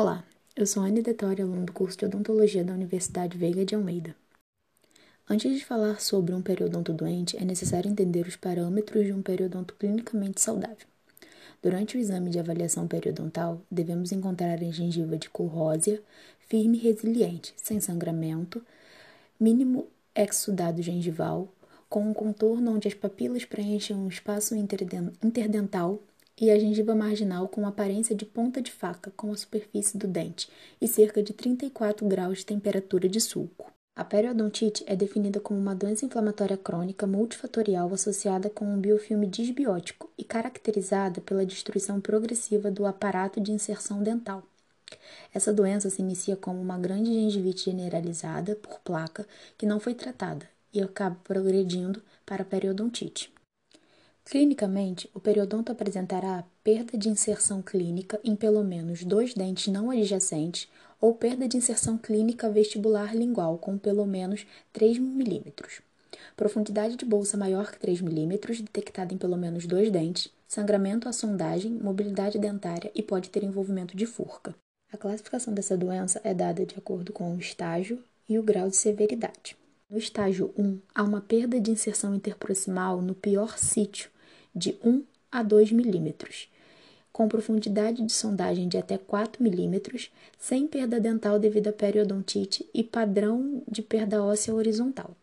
Olá, eu sou Anne Detória, aluno do curso de Odontologia da Universidade Veiga de Almeida. Antes de falar sobre um periodonto doente, é necessário entender os parâmetros de um periodonto clinicamente saudável. Durante o exame de avaliação periodontal, devemos encontrar a gengiva de cor rósea, firme e resiliente, sem sangramento, mínimo exudado gengival, com um contorno onde as papilas preenchem um espaço interdental e a gengiva marginal com aparência de ponta de faca com a superfície do dente e cerca de 34 graus de temperatura de sulco. A periodontite é definida como uma doença inflamatória crônica multifatorial associada com um biofilme disbiótico e caracterizada pela destruição progressiva do aparato de inserção dental. Essa doença se inicia como uma grande gengivite generalizada por placa que não foi tratada e acaba progredindo para a periodontite. Clinicamente, o periodonto apresentará perda de inserção clínica em pelo menos dois dentes não adjacentes ou perda de inserção clínica vestibular lingual com pelo menos 3 mm. Profundidade de bolsa maior que 3 mm, detectada em pelo menos dois dentes, sangramento à sondagem, mobilidade dentária e pode ter envolvimento de furca. A classificação dessa doença é dada de acordo com o estágio e o grau de severidade. No estágio 1, há uma perda de inserção interproximal no pior sítio, de 1 a 2 milímetros, com profundidade de sondagem de até 4 milímetros, sem perda dental devido à periodontite e padrão de perda óssea horizontal.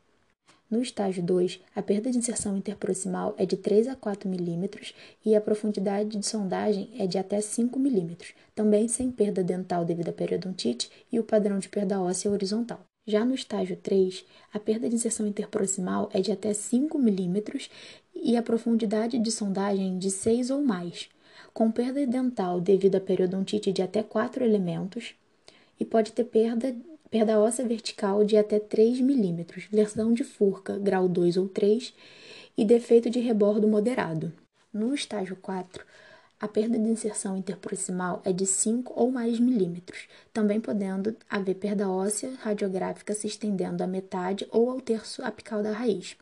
No estágio 2, a perda de inserção interproximal é de 3 a 4 milímetros e a profundidade de sondagem é de até 5 milímetros, também sem perda dental devido à periodontite e o padrão de perda óssea horizontal. Já no estágio 3, a perda de inserção interproximal é de até 5 milímetros e a profundidade de sondagem de 6 ou mais, com perda dental devido à periodontite de até 4 elementos e pode ter perda, perda óssea vertical de até 3 milímetros, lesão de furca, grau 2 ou 3 e defeito de rebordo moderado. No estágio 4, a perda de inserção interproximal é de 5 ou mais milímetros, também podendo haver perda óssea radiográfica se estendendo à metade ou ao terço apical da raiz.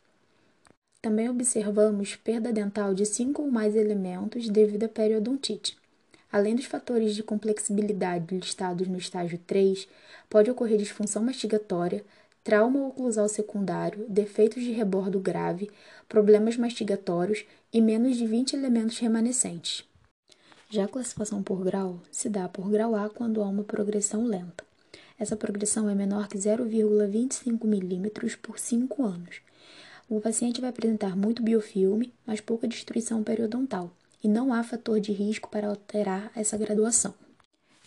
Também observamos perda dental de 5 ou mais elementos devido à periodontite. Além dos fatores de complexibilidade listados no estágio 3, pode ocorrer disfunção mastigatória, trauma oclusal secundário, defeitos de rebordo grave, problemas mastigatórios e menos de 20 elementos remanescentes. Já a classificação por grau se dá por grau A quando há uma progressão lenta. Essa progressão é menor que 0,25 milímetros por 5 anos. O paciente vai apresentar muito biofilme, mas pouca destruição periodontal, e não há fator de risco para alterar essa graduação.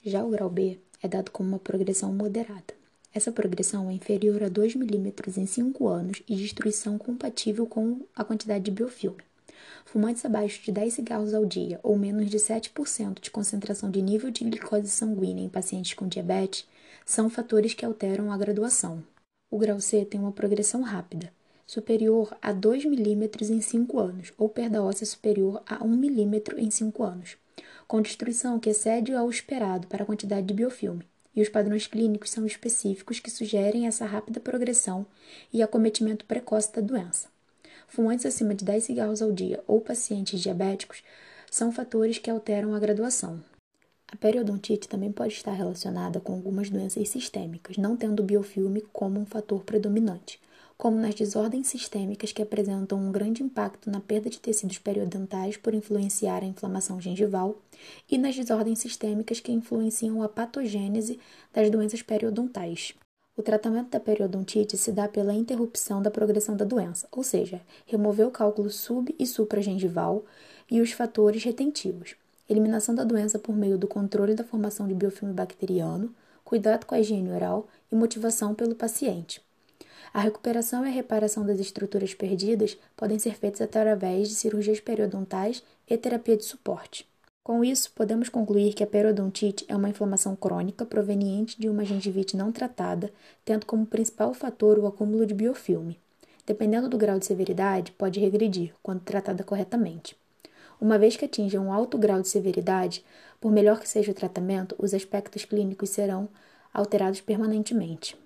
Já o grau B é dado como uma progressão moderada. Essa progressão é inferior a 2 milímetros em 5 anos e destruição compatível com a quantidade de biofilme. Fumantes abaixo de 10 cigarros ao dia ou menos de 7% de concentração de nível de glicose sanguínea em pacientes com diabetes são fatores que alteram a graduação. O grau C tem uma progressão rápida, superior a 2 milímetros em 5 anos, ou perda óssea superior a 1 milímetro em 5 anos, com destruição que excede ao esperado para a quantidade de biofilme, e os padrões clínicos são específicos que sugerem essa rápida progressão e acometimento precoce da doença. Fumantes acima de 10 cigarros ao dia ou pacientes diabéticos são fatores que alteram a graduação. A periodontite também pode estar relacionada com algumas doenças sistêmicas, não tendo biofilme como um fator predominante, como nas desordens sistêmicas que apresentam um grande impacto na perda de tecidos periodontais por influenciar a inflamação gengival, e nas desordens sistêmicas que influenciam a patogênese das doenças periodontais. O tratamento da periodontite se dá pela interrupção da progressão da doença, ou seja, remover o cálculo sub- e supragengival e os fatores retentivos, eliminação da doença por meio do controle da formação de biofilme bacteriano, cuidado com a higiene oral e motivação pelo paciente. A recuperação e a reparação das estruturas perdidas podem ser feitas através de cirurgias periodontais e terapia de suporte. Com isso, podemos concluir que a periodontite é uma inflamação crônica proveniente de uma gengivite não tratada, tendo como principal fator o acúmulo de biofilme. Dependendo do grau de severidade, pode regredir quando tratada corretamente. Uma vez que atinja um alto grau de severidade, por melhor que seja o tratamento, os aspectos clínicos serão alterados permanentemente.